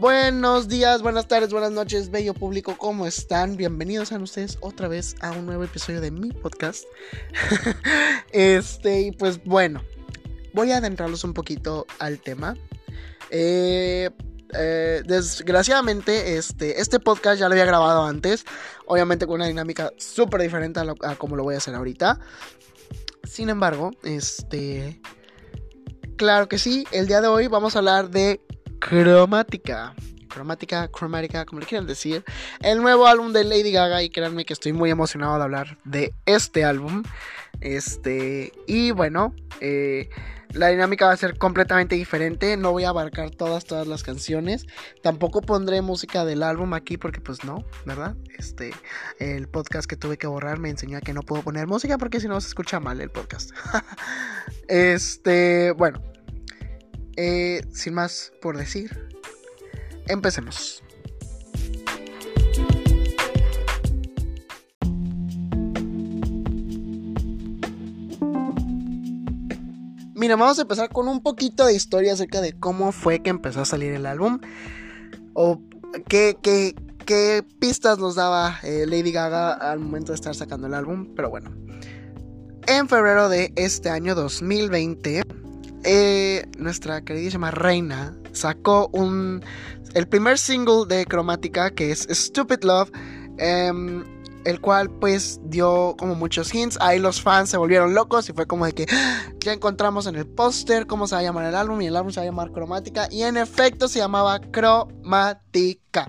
Buenos días, buenas tardes, buenas noches, bello público, ¿cómo están? Bienvenidos a ustedes otra vez a un nuevo episodio de mi podcast. este, y pues bueno, voy a adentrarlos un poquito al tema. Eh, eh, desgraciadamente, este, este podcast ya lo había grabado antes, obviamente con una dinámica súper diferente a, como lo voy a hacer ahorita. Sin embargo, este... Claro que sí, el día de hoy vamos a hablar de cromática. Cromática, cromática, como le quieran decir. El nuevo álbum de Lady Gaga. Y créanme que estoy muy emocionado de hablar de este álbum. Este. Y bueno. Eh, la dinámica va a ser completamente diferente. No voy a abarcar todas, todas las canciones. Tampoco pondré música del álbum aquí porque pues no, ¿verdad? Este, el podcast que tuve que borrar me enseñó que no puedo poner música porque si no se escucha mal el podcast. este, bueno. Eh, sin más por decir, empecemos. Mira, vamos a empezar con un poquito de historia acerca de cómo fue que empezó a salir el álbum. O qué, pistas nos daba eh, Lady Gaga al momento de estar sacando el álbum. Pero bueno. En febrero de este año 2020 eh, nuestra queridísima reina sacó un el primer single de Cromática que es Stupid Love. Em, el cual pues dio como muchos hints. Ahí los fans se volvieron locos y fue como de que ah, ya encontramos en el póster cómo se va a llamar el álbum y el álbum se va a llamar Cromática y en efecto se llamaba Cromática.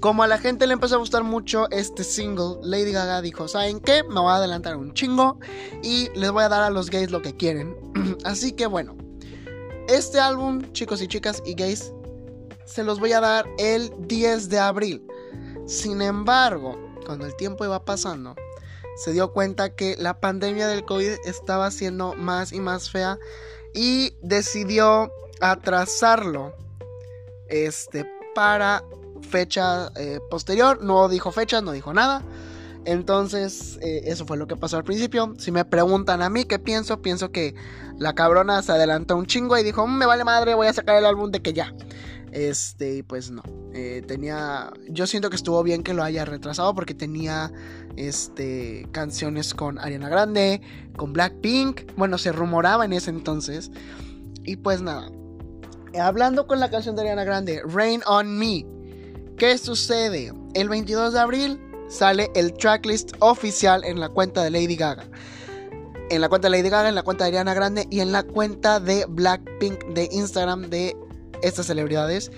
Como a la gente le empezó a gustar mucho este single, Lady Gaga dijo, ¿saben qué? Me voy a adelantar un chingo y les voy a dar a los gays lo que quieren. Así que bueno, este álbum, chicos y chicas y gays, se los voy a dar el 10 de abril. Sin embargo, cuando el tiempo iba pasando, se dio cuenta que la pandemia del COVID estaba siendo más y más fea y decidió atrasarlo este para fecha eh, posterior, no dijo fecha, no dijo nada. Entonces, eh, eso fue lo que pasó al principio. Si me preguntan a mí qué pienso, pienso que la cabrona se adelantó un chingo y dijo, mm, me vale madre, voy a sacar el álbum de que ya. Este, pues no. Eh, tenía. Yo siento que estuvo bien que lo haya retrasado porque tenía. Este. Canciones con Ariana Grande. Con Blackpink. Bueno, se rumoraba en ese entonces. Y pues nada. Hablando con la canción de Ariana Grande, Rain on Me. ¿Qué sucede? El 22 de abril sale el tracklist oficial en la cuenta de Lady Gaga. En la cuenta de Lady Gaga, en la cuenta de Ariana Grande y en la cuenta de Blackpink de Instagram de estas celebridades.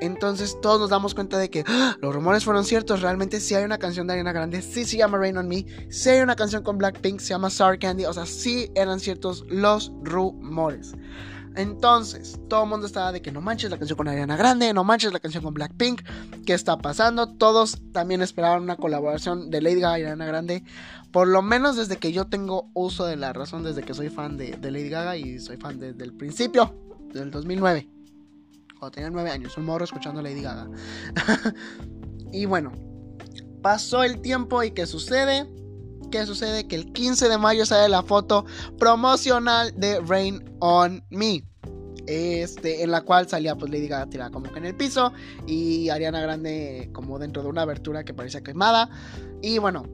Entonces todos nos damos cuenta de que ¡ah! los rumores fueron ciertos. Realmente sí hay una canción de Ariana Grande, sí se llama Rain on Me, sí hay una canción con Blackpink, se llama Sour Candy. O sea, sí eran ciertos los rumores. Entonces, todo el mundo estaba de que no manches la canción con Ariana Grande, no manches la canción con Blackpink, ¿qué está pasando? Todos también esperaban una colaboración de Lady Gaga y Ariana Grande, por lo menos desde que yo tengo uso de la razón, desde que soy fan de, Lady Gaga y soy fan desde el principio, del 2009, cuando tenía 9 años, un morro escuchando Lady Gaga. y bueno, pasó el tiempo y ¿qué sucede? ¿Qué sucede? Que el 15 de mayo sale la foto promocional de Rain on Me. Este, en la cual salía pues Lady Gaga tirada como que en el piso y Ariana Grande como dentro de una abertura que parecía quemada. Y bueno,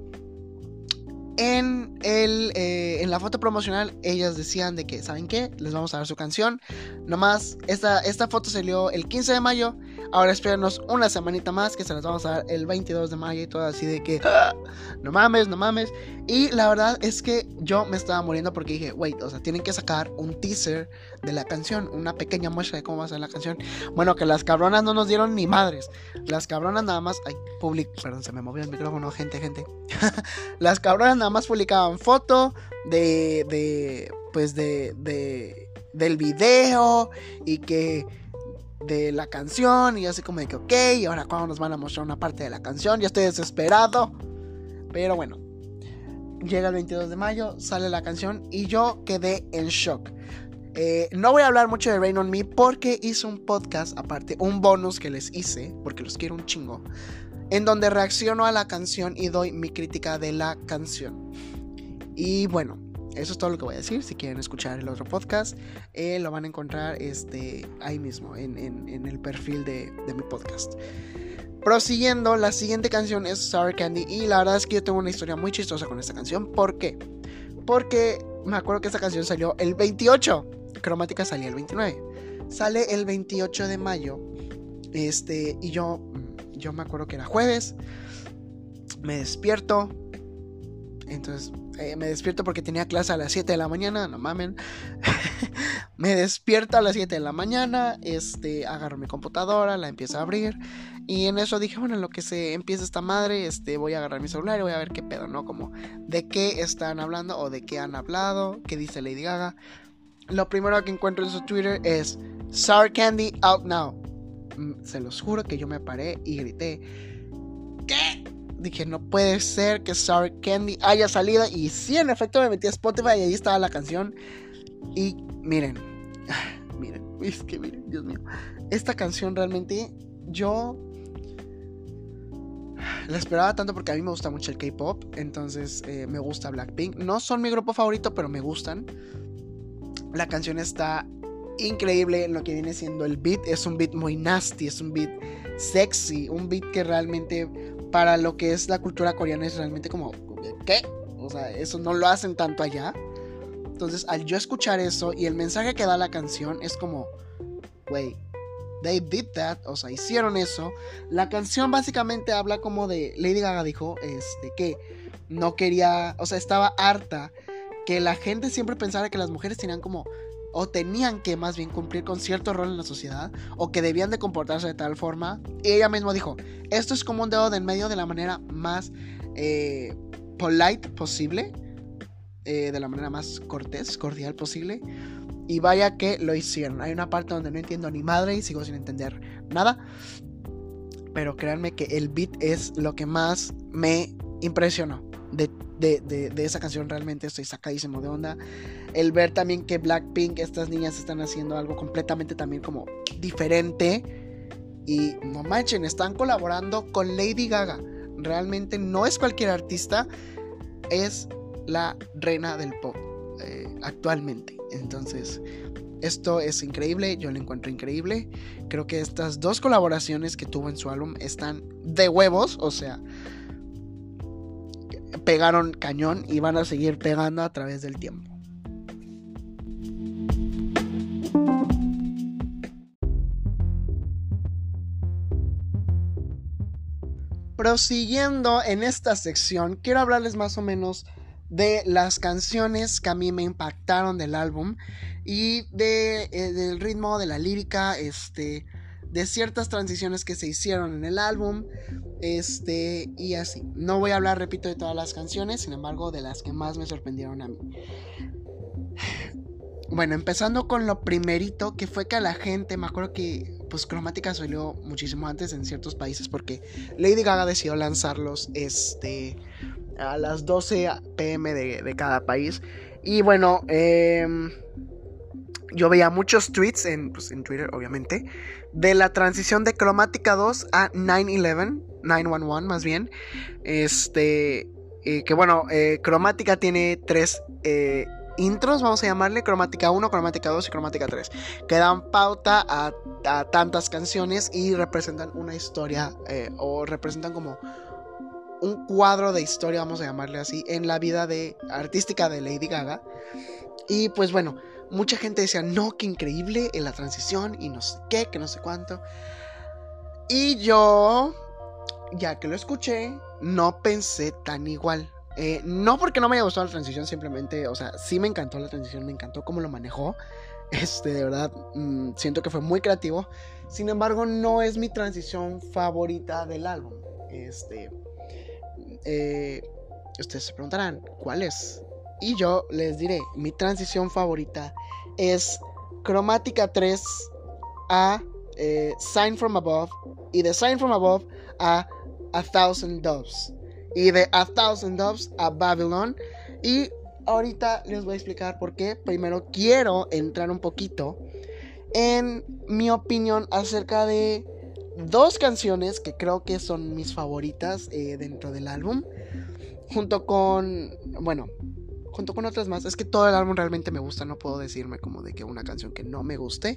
en, el, eh, en la foto promocional ellas decían de que, ¿saben qué? Les vamos a dar su canción. Nomás, esta, esta foto salió el 15 de mayo. Ahora espérenos una semanita más que se las vamos a dar el 22 de mayo y todo así de que, no mames, no mames. Y la verdad es que yo me estaba muriendo porque dije, wait, o sea, tienen que sacar un teaser de la canción, una pequeña muestra de cómo va a ser la canción. Bueno, que las cabronas no nos dieron ni madres. Las cabronas nada más, ay, public, perdón, se me movió el micrófono, gente, gente. las cabronas nada más publicaban foto de, de pues de, de, del video y que de la canción y así como de que ok, ahora cuando nos van a mostrar una parte de la canción, ya estoy desesperado. Pero bueno, llega el 22 de mayo, sale la canción y yo quedé en shock. Eh, no voy a hablar mucho de Rain on Me porque hice un podcast aparte, un bonus que les hice, porque los quiero un chingo, en donde reacciono a la canción y doy mi crítica de la canción. Y bueno, eso es todo lo que voy a decir. Si quieren escuchar el otro podcast, eh, lo van a encontrar este, ahí mismo, en, el perfil de, de, mi podcast. Prosiguiendo, la siguiente canción es Sour Candy. Y la verdad es que yo tengo una historia muy chistosa con esta canción. ¿Por qué? Porque me acuerdo que esta canción salió el 28. Cromática salía el 29. Sale el 28 de mayo. Este, y yo, yo me acuerdo que era jueves. Me despierto. Entonces, eh, me despierto porque tenía clase a las 7 de la mañana, no mamen. me despierto a las 7 de la mañana, este, agarro mi computadora, la empiezo a abrir. Y en eso dije, bueno, en lo que se empieza esta madre, este, voy a agarrar mi celular y voy a ver qué pedo, ¿no? Como de qué están hablando o de qué han hablado, qué dice Lady Gaga. Lo primero que encuentro en su Twitter es Sour Candy out now. Mm, se los juro que yo me paré y grité, ¿qué? dije, no puede ser que Sour Candy haya salido. Y sí, en efecto, me metí a Spotify y ahí estaba la canción. Y miren, miren, es que miren, Dios mío. Esta canción realmente yo la esperaba tanto porque a mí me gusta mucho el K-pop. Entonces eh, me gusta Blackpink. No son mi grupo favorito, pero me gustan. La canción está increíble en lo que viene siendo el beat. Es un beat muy nasty, es un beat sexy, un beat que realmente para lo que es la cultura coreana es realmente como, ¿qué? O sea, eso no lo hacen tanto allá. Entonces, al yo escuchar eso y el mensaje que da la canción es como, wey, they did that, o sea, hicieron eso. La canción básicamente habla como de, Lady Gaga dijo, este, que no quería, o sea, estaba harta que la gente siempre pensara que las mujeres tenían como o tenían que más bien cumplir con cierto rol en la sociedad o que debían de comportarse de tal forma. Y ella misma dijo, esto es como un dedo de en medio de la manera más eh, polite posible, eh, de la manera más cortés, cordial posible. Y vaya que lo hicieron. Hay una parte donde no entiendo ni madre y sigo sin entender nada. Pero créanme que el beat es lo que más me impresionó de de, esa canción realmente estoy sacadísimo de onda. El ver también que Blackpink, estas niñas están haciendo algo completamente también como diferente. Y no manchen, están colaborando con Lady Gaga. Realmente no es cualquier artista, es la reina del pop eh, actualmente. Entonces, esto es increíble, yo lo encuentro increíble. Creo que estas dos colaboraciones que tuvo en su álbum están de huevos, o sea, pegaron cañón y van a seguir pegando a través del tiempo. Prosiguiendo en esta sección, quiero hablarles más o menos de las canciones que a mí me impactaron del álbum y de, eh, del ritmo, de la lírica, este, de ciertas transiciones que se hicieron en el álbum, este, y así. No voy a hablar, repito, de todas las canciones, sin embargo, de las que más me sorprendieron a mí. Bueno, empezando con lo primerito, que fue que a la gente, me acuerdo que pues Cromática salió muchísimo antes en ciertos países porque Lady Gaga decidió lanzarlos este, a las 12 pm de, cada país. Y bueno, em, yo veía muchos tweets en, pues, en Twitter, obviamente, de la transición de Cromática 2 a 911, 911 más bien. Este, eh, que bueno, eh, Cromática tiene tres eh, intros, vamos a llamarle Cromática 1, Cromática 2 y Cromática 3, que dan pauta a, a tantas canciones y representan una historia o representan como un cuadro de historia, vamos a llamarle así, en la vida de artística de Lady Gaga. Y pues bueno, mucha gente decía, no, qué increíble en la transición y no sé qué, que no sé cuánto. Y yo, ya que lo escuché, no pensé tan igual. Eh, no porque no me haya gustado la transición, simplemente, o sea, sí me encantó la transición, me encantó cómo lo manejó. Este, de verdad, mm, siento que fue muy creativo. Sin embargo, no es mi transición favorita del álbum. Este, eh, ustedes se preguntarán, ¿cuál es? Y yo les diré, mi transición favorita es Cromática 3 a eh, Sign from Above y de Sign from Above a A Thousand Doves y de A Thousand Doves a Babylon y ahorita les voy a explicar por qué. Primero quiero entrar un poquito en mi opinión acerca de dos canciones que creo que son mis favoritas eh, dentro del álbum junto con bueno junto con otras más. Es que todo el álbum realmente me gusta, no puedo decirme como de que una canción que no me guste.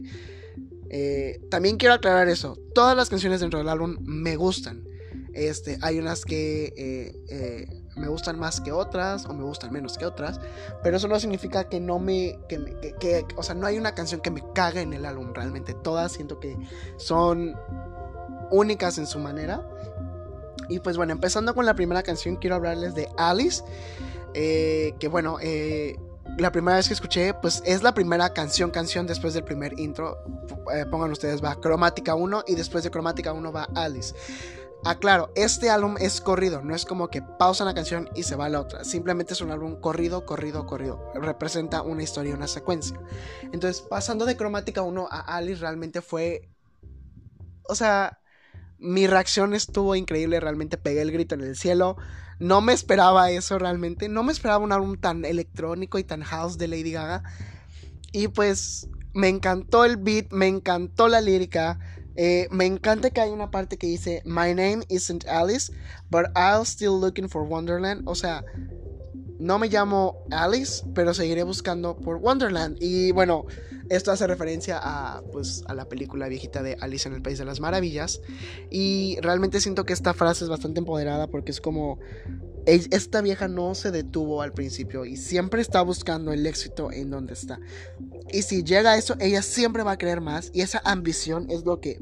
Eh, también quiero aclarar eso, todas las canciones dentro del álbum me gustan. Este, hay unas que eh, eh, me gustan más que otras o me gustan menos que otras, pero eso no significa que no me, que, que, o sea, no hay una canción que me cague en el álbum realmente. Todas siento que son únicas en su manera. Y pues bueno, empezando con la primera canción, quiero hablarles de Alice. Eh, que bueno, eh, la primera vez que escuché, pues es la primera canción, canción después del primer intro. Eh, pongan ustedes, va Cromática 1 y después de Cromática 1 va Alice. Aclaro, ah, este álbum es corrido, no es como que pausa una canción y se va a la otra. Simplemente es un álbum corrido, corrido, corrido. Representa una historia, una secuencia. Entonces, pasando de Cromática 1 a Alice, realmente fue. O sea, mi reacción estuvo increíble, realmente pegué el grito en el cielo. No me esperaba eso realmente, no me esperaba un álbum tan electrónico y tan house de Lady Gaga. Y pues me encantó el beat, me encantó la lírica. Eh, me encanta que hay una parte que dice My name isn't Alice, but I'm still looking for Wonderland. O sea, no me llamo Alice, pero seguiré buscando por Wonderland. Y bueno, esto hace referencia a, pues, a la película viejita de Alice en el País de las Maravillas. Y realmente siento que esta frase es bastante empoderada porque es como... Esta vieja no se detuvo al principio y siempre está buscando el éxito en donde está. Y si llega a eso, ella siempre va a querer más. Y esa ambición es lo que,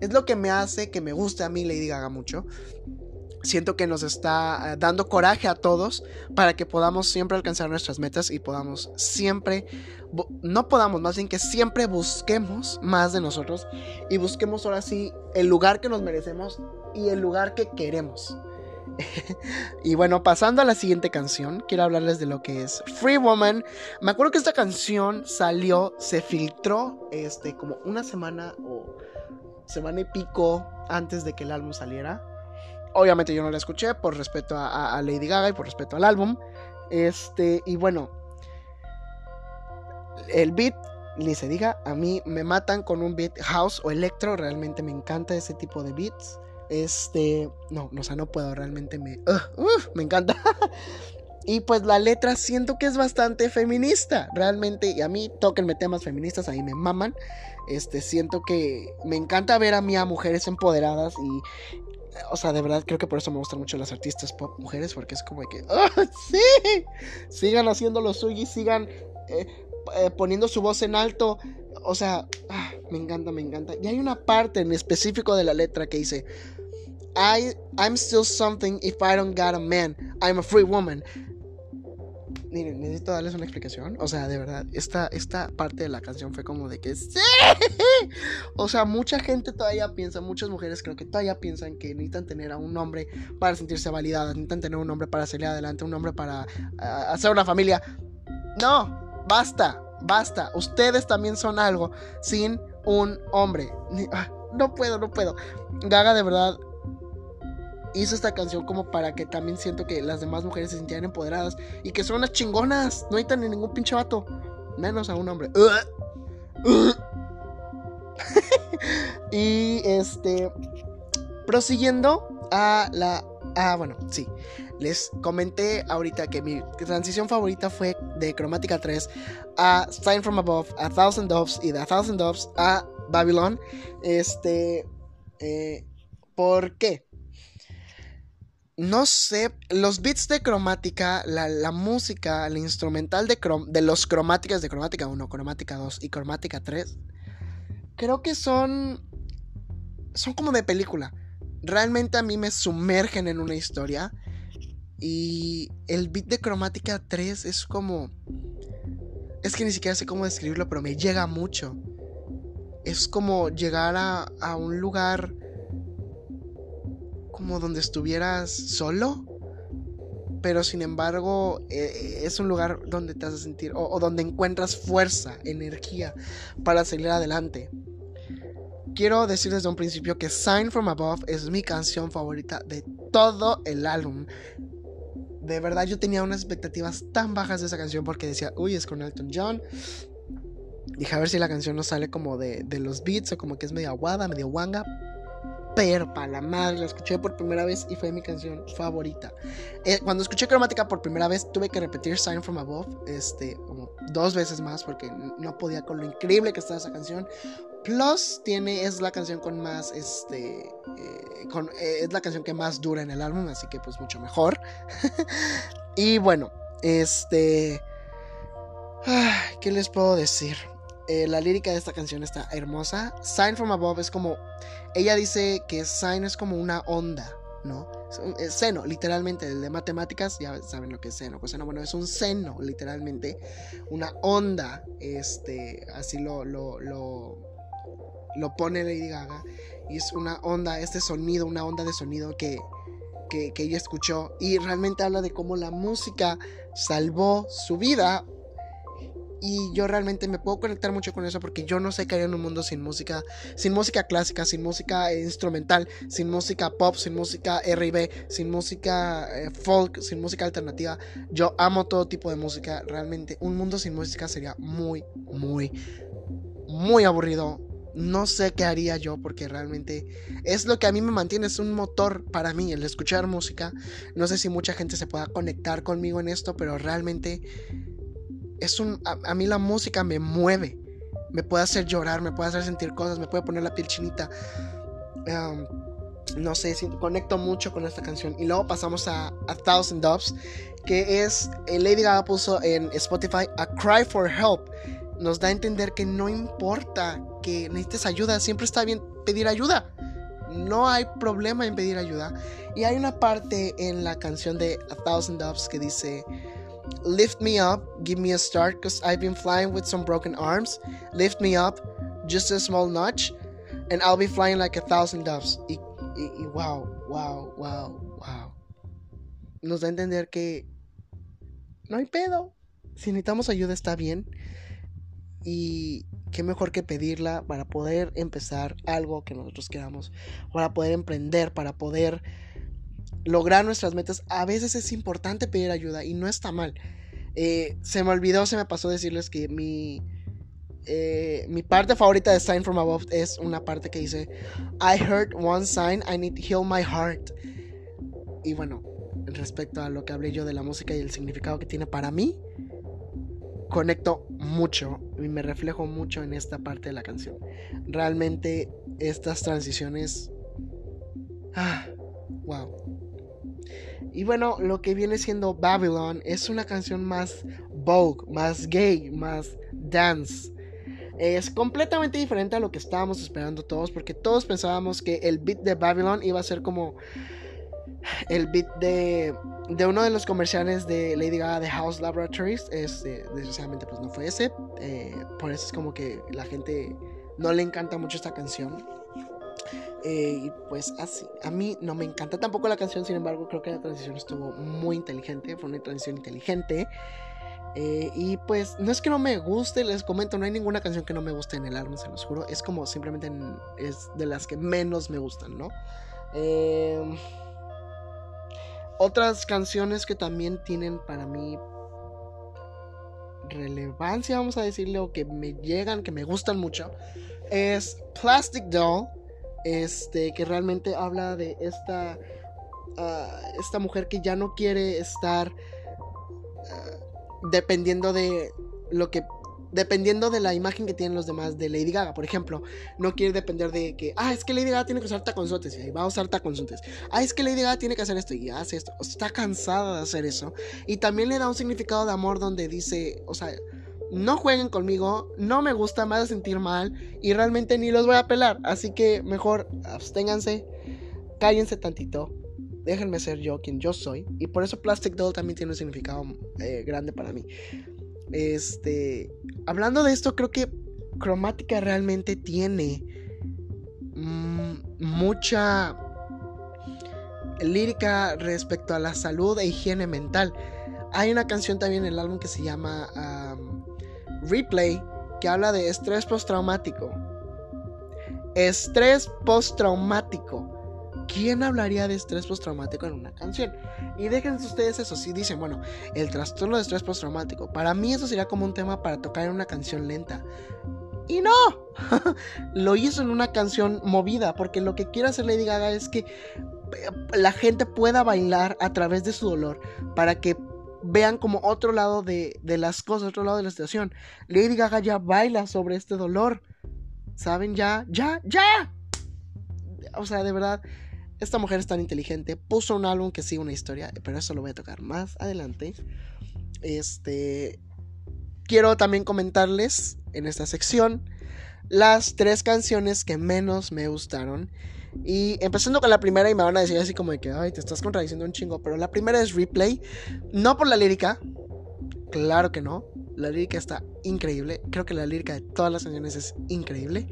es lo que me hace que me guste a mí Lady Gaga mucho siento que nos está eh, dando coraje a todos para que podamos siempre alcanzar nuestras metas y podamos siempre, no podamos, más bien que siempre busquemos más de nosotros y busquemos ahora sí el lugar que nos merecemos y el lugar que queremos. y bueno, pasando a la siguiente canción, quiero hablarles de lo que es Free Woman. Me acuerdo que esta canción salió, se filtró este como una semana o semana y pico antes de que el álbum saliera. Obviamente yo no la escuché por respeto a, Lady Gaga y por respeto al álbum. Este, y bueno, el beat, ni se diga, a mí me matan con un beat house o electro, realmente me encanta ese tipo de beats. Este, no, o sea, no puedo, realmente me, me encanta. y pues la letra siento que es bastante feminista, realmente, y a mí tóquenme temas feministas, ahí me maman. Este, siento que me encanta ver a mí a mujeres empoderadas y, o sea, de verdad creo que por eso me gustan mucho las artistas pop mujeres, porque es como que, ¡oh, sí! Sigan haciendo lo suyo y sigan eh, eh, poniendo su voz en alto. O sea, ah, me encanta, me encanta. Y hay una parte en específico de la letra que dice, I, I'm still something if I don't got a man. I'm a free woman necesito darles una explicación. O sea, de verdad, esta, esta parte de la canción fue como de que sí. O sea, mucha gente todavía piensa, muchas mujeres creo que todavía piensan que necesitan tener a un hombre para sentirse validadas, necesitan tener un hombre para salir adelante, un hombre para hacer una familia. No, basta, basta. Ustedes también son algo sin un hombre. Ah, no puedo, no puedo. Gaga de verdad hizo esta canción como para que también siento que las demás mujeres se sintieran empoderadas y que son unas chingonas. No necesitan ni ningún pinche vato. Menos a un hombre. y este. Prosiguiendo a la. Ah, bueno, sí. Les comenté ahorita que mi transición favorita fue de Cromática 3 a Sign from Above, a Thousand Doves y de A Thousand Doves a Babylon. Este. Eh, ¿Por qué? No sé, los beats de cromática, la, música, el instrumental de, de los cromáticas de cromática 1, cromática 2 y cromática 3, creo que son, son como de película. Realmente a mí me sumergen en una historia. Y el beat de cromática 3 es como... Es que ni siquiera sé cómo describirlo, pero me llega mucho. Es como llegar a, a un lugar como donde estuvieras solo, pero sin embargo eh, es un lugar donde te hace sentir o, donde encuentras fuerza, energía para salir adelante. Quiero decir desde un principio que Sign from Above es mi canción favorita de todo el álbum. De verdad yo tenía unas expectativas tan bajas de esa canción porque decía, uy, es con Elton John. Dije a ver si la canción no sale como de, de los beats o como que es medio aguada, medio wanga súper para la madre. La escuché por primera vez y fue mi canción favorita. Eh, cuando escuché Cromática por primera vez, tuve que repetir Sign from Above este, como dos veces más porque no podía con lo increíble que estaba esa canción. Plus tiene, es la canción con más, este, eh, con, eh, es la canción que más dura en el álbum, así que pues mucho mejor. y bueno, este, ¿qué les puedo decir? Eh, la lírica de esta canción está hermosa. Sign from Above es como. Ella dice que Sign es como una onda, ¿no? Es seno, literalmente, el de matemáticas, ya saben lo que es seno. Pues seno, bueno, es un seno, literalmente. Una onda, este, así lo, lo, lo, lo pone Lady Gaga. Y es una onda, este sonido, una onda de sonido que, que, que ella escuchó. Y realmente habla de cómo la música salvó su vida y yo realmente me puedo conectar mucho con eso porque yo no sé qué haría en un mundo sin música, sin música clásica, sin música instrumental, sin música pop, sin música R&B, sin música eh, folk, sin música alternativa. Yo amo todo tipo de música, realmente un mundo sin música sería muy, muy, muy aburrido. No sé qué haría yo porque realmente es lo que a mí me mantiene, es un motor para mí el escuchar música. No sé si mucha gente se pueda conectar conmigo en esto, pero realmente es un, a, mí la música me mueve, me puede hacer llorar, me puede hacer sentir cosas, me puede poner la piel chinita. no sé, conecto mucho con esta canción. Y luego pasamos a A Thousand Doves, que es, Lady Gaga puso en Spotify A Cry for Help. Nos da a entender que no importa que necesites ayuda, siempre está bien pedir ayuda. No hay problema en pedir ayuda. Y hay una parte en la canción de A Thousand Doves que dice... Lift me up, give me a start, because I've been flying with some broken arms. Lift me up, just a small notch, and I'll be flying like a thousand doves. Y, wow, wow, wow, wow. Nos da a entender que no hay pedo. Si necesitamos ayuda está bien. Y qué mejor que pedirla para poder empezar algo que nosotros queramos. Para poder emprender, para poder lograr nuestras metas, a veces es importante pedir ayuda y no está mal. Eh, se me olvidó, se me pasó decirles que mi, eh, mi parte favorita de Sign from Above es una parte que dice, I heard one sign, I need to heal my heart. Y bueno, respecto a lo que hablé yo de la música y el significado que tiene para mí, conecto mucho y me reflejo mucho en esta parte de la canción. Realmente estas transiciones... Ah, wow. Y bueno, lo que viene siendo Babylon es una canción más Vogue, más gay, más dance. Es completamente diferente a lo que estábamos esperando todos, porque todos pensábamos que el beat de Babylon iba a ser como el beat de, de uno de los comerciales de Lady Gaga de House Laboratories. Este, desgraciadamente, pues no fue ese. Eh, por eso es como que la gente no le encanta mucho esta canción. Eh, y pues así, a mí no me encanta tampoco la canción, sin embargo creo que la transición estuvo muy inteligente, fue una transición inteligente. Eh, y pues no es que no me guste, les comento, no hay ninguna canción que no me guste en el álbum, se los juro. Es como simplemente es de las que menos me gustan, ¿no? Em, otras canciones que también tienen para mí relevancia, vamos a decirle, o que me llegan, que me gustan mucho, es Plastic Doll este, que realmente habla de esta, ah, esta mujer que ya no quiere estar ah, dependiendo de lo que dependiendo de la imagen que tienen los demás de Lady Gaga. Por ejemplo, no quiere depender de que, ah, es que Lady Gaga tiene que usar taconzotes y va a usar taconzotes. Ah, es que Lady Gaga tiene que hacer esto y hace esto. está cansada de hacer eso. Y también le da un significado de amor donde dice, o sea, no jueguen conmigo, no me gusta, me hace sentir mal y realmente ni los voy a pelar. Así que mejor absténganse, cállense tantito, déjenme ser yo quien yo soy. Y por eso Plastic Doll también tiene un significado eh, grande para mí. Este, hablando de esto, creo que Cromática realmente tiene mm, mucha lírica respecto a la salud e higiene mental. Hay una canción también en el álbum que se llama Replay que habla de estrés postraumático. Estrés postraumático. ¿Quién hablaría de estrés postraumático en una canción? Y déjense ustedes eso, si dicen, bueno, el trastorno de estrés postraumático. Para mí eso sería como un tema para tocar en una canción lenta. Y no, lo hizo en una canción movida, porque lo que quiere hacer Lady Gaga es que la gente pueda bailar a través de su dolor, para que vean como otro lado de, de las cosas, otro lado de la situación. Lady Gaga ya baila sobre este dolor. ¿Saben? Ya, ya, ya. O sea, de verdad, esta mujer es tan inteligente. Puso un álbum que sigue una historia, pero eso lo voy a tocar más adelante. Este. Quiero también comentarles en esta sección las tres canciones que menos me gustaron. Y empezando con la primera, y me van a decir así como de que, ay, te estás contradiciendo un chingo. Pero la primera es Replay. No por la lírica. Claro que no. La lírica está increíble. Creo que la lírica de todas las canciones es increíble.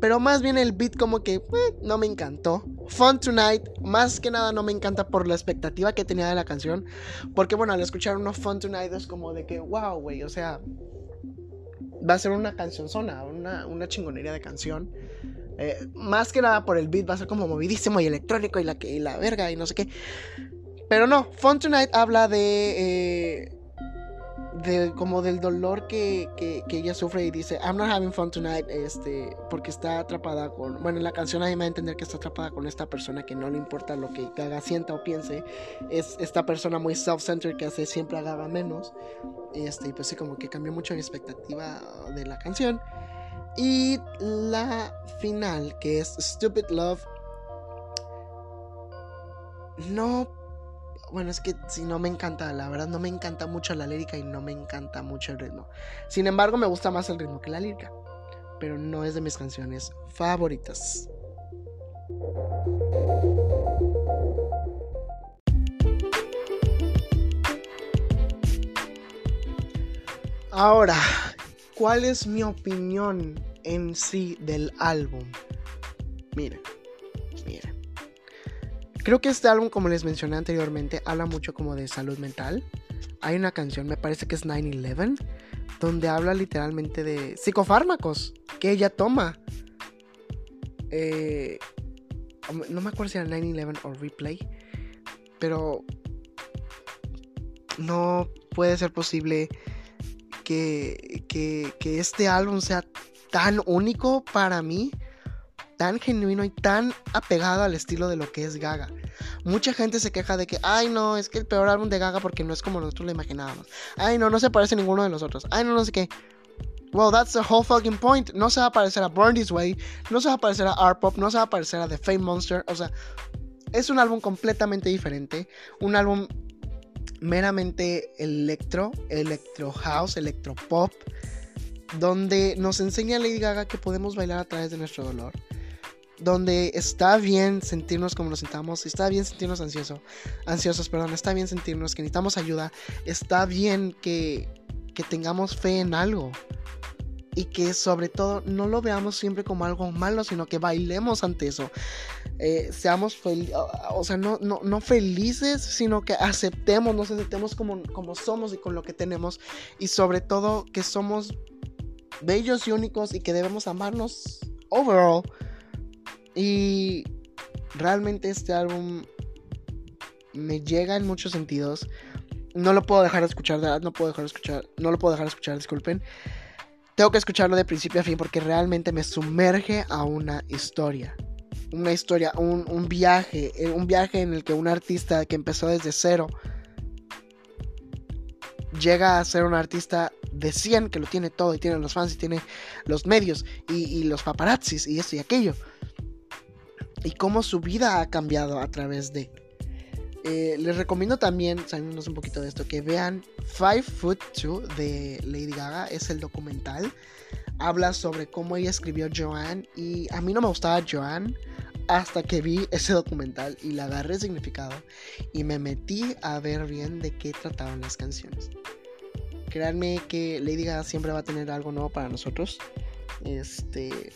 Pero más bien el beat como que eh, no me encantó. Fun Tonight, más que nada no me encanta por la expectativa que tenía de la canción. Porque bueno, al escuchar uno Fun Tonight es como de que, wow, güey, o sea, va a ser una canción zona, una, una chingonería de canción. Eh, más que nada por el beat, va a ser como movidísimo y electrónico y la, y la verga y no sé qué. Pero no, Fun Tonight habla de... Eh, de como del dolor que, que, ella sufre y dice I'm not having fun tonight este porque está atrapada con bueno en la canción ahí me va a entender que está atrapada con esta persona que no le importa lo que Gaga sienta o piense. Es esta persona muy self-centered que hace siempre a Gaga menos. Este y pues sí como que cambió mucho mi expectativa de la canción y la final que es Stupid Love no bueno, es que si no me encanta, la verdad no me encanta mucho la lírica y no me encanta mucho el ritmo. Sin embargo, me gusta más el ritmo que la lírica, pero no es de mis canciones favoritas. Ahora, ¿cuál es mi opinión en sí del álbum? Miren, miren. Creo que este álbum, como les mencioné anteriormente, habla mucho como de salud mental. Hay una canción, me parece que es 9-11, donde habla literalmente de psicofármacos que ella toma. Eh, no me acuerdo si era 9-11 o Replay, pero no puede ser posible que, este álbum sea tan único para mí tan genuino y tan apegado al estilo de lo que es Gaga. Mucha gente se queja de que, ay no, es que el peor álbum de Gaga porque no es como nosotros lo imaginábamos. Ay no, no se parece a ninguno de nosotros. Ay no, no sé qué. Well, that's the whole fucking point. No se va a parecer a Burn This Way, no se va a parecer a Art Pop, no se va a parecer a The Fame Monster. O sea, es un álbum completamente diferente. Un álbum meramente electro, electro house, electro pop, donde nos enseña Lady Gaga que podemos bailar a través de nuestro dolor donde está bien sentirnos como nos sentamos, está bien sentirnos ansioso, ansiosos, perdón, está bien sentirnos que necesitamos ayuda, está bien que, que tengamos fe en algo y que sobre todo no lo veamos siempre como algo malo, sino que bailemos ante eso. Eh, seamos felices, o sea, no, no, no, felices, sino que aceptemos, nos aceptemos como, como somos y con lo que tenemos y sobre todo que somos bellos y únicos y que debemos amarnos overall y realmente este álbum me llega en muchos sentidos. No lo puedo dejar de escuchar, no puedo dejar de escuchar, no lo puedo dejar de escuchar, disculpen. Tengo que escucharlo de principio a fin porque realmente me sumerge a una historia. Una historia, un, viaje, eh, un viaje en el que un artista que empezó desde cero llega a ser un artista de 100 que lo tiene todo y tiene los fans y tiene los medios y, y los paparazzis y esto y aquello y cómo su vida ha cambiado a través de. Eh, les recomiendo también, saliéndonos un poquito de esto, que vean Five Foot Two de Lady Gaga, es el documental. Habla sobre cómo ella escribió Joanne y a mí no me gustaba Joanne hasta que vi ese documental y le agarré significado y me metí a ver bien de qué trataban las canciones. Créanme que Lady Gaga siempre va a tener algo nuevo para nosotros. Este,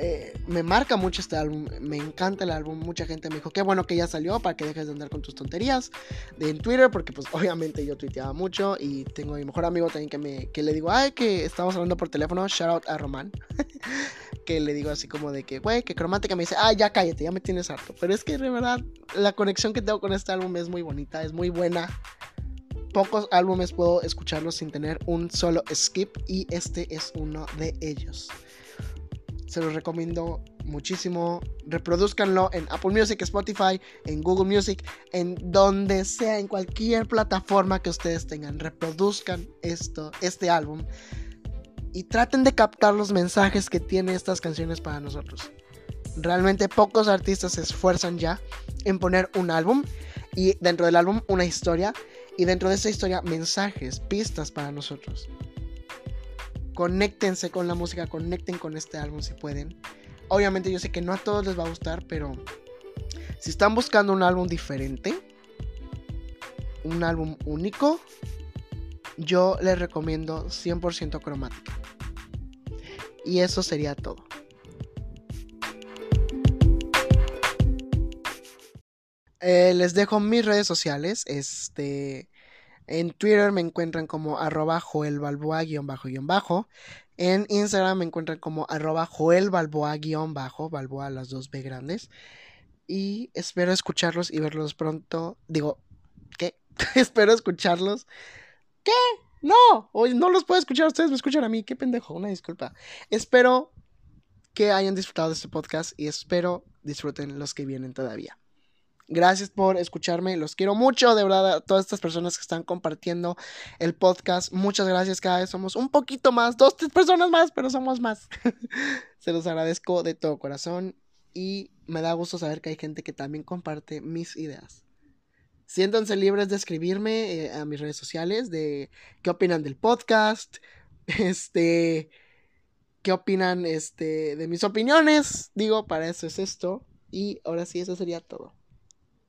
eh, me marca mucho este álbum, me encanta el álbum, mucha gente me dijo, qué bueno que ya salió para que dejes de andar con tus tonterías en Twitter, porque pues obviamente yo tuiteaba mucho y tengo a mi mejor amigo también que, me, que le digo, ay, que estamos hablando por teléfono, shout out a Román, que le digo así como de que, güey, que cromática me dice, ay, ya cállate, ya me tienes harto, pero es que de verdad la conexión que tengo con este álbum es muy bonita, es muy buena. pocos álbumes puedo escucharlos sin tener un solo skip y este es uno de ellos. Se los recomiendo muchísimo. Reproduzcanlo en Apple Music, Spotify, en Google Music, en donde sea, en cualquier plataforma que ustedes tengan. Reproduzcan esto, este álbum y traten de captar los mensajes que tienen estas canciones para nosotros. Realmente pocos artistas se esfuerzan ya en poner un álbum y dentro del álbum una historia y dentro de esa historia mensajes, pistas para nosotros. Conéctense con la música, conecten con este álbum si pueden. Obviamente yo sé que no a todos les va a gustar, pero si están buscando un álbum diferente, un álbum único, yo les recomiendo 100% cromática. Y eso sería todo. Eh, les dejo mis redes sociales. Este, en Twitter me encuentran como arroba Joel Balboa-bajo. En Instagram me encuentran como arroba Joel Balboa-bajo. Balboa las dos B grandes. Y espero escucharlos y verlos pronto. Digo, ¿qué? espero escucharlos. ¿Qué? No, hoy no los puedo escuchar, ustedes me escuchan a mí, qué pendejo, una disculpa. Espero que hayan disfrutado de este podcast y espero disfruten los que vienen todavía. Gracias por escucharme, los quiero mucho, de verdad, a todas estas personas que están compartiendo el podcast. Muchas gracias, cada vez somos un poquito más, dos, tres personas más, pero somos más. Se los agradezco de todo corazón y me da gusto saber que hay gente que también comparte mis ideas. Siéntanse libres de escribirme eh, a mis redes sociales de qué opinan del podcast, este, qué opinan este, de mis opiniones. Digo, para eso es esto. Y ahora sí, eso sería todo.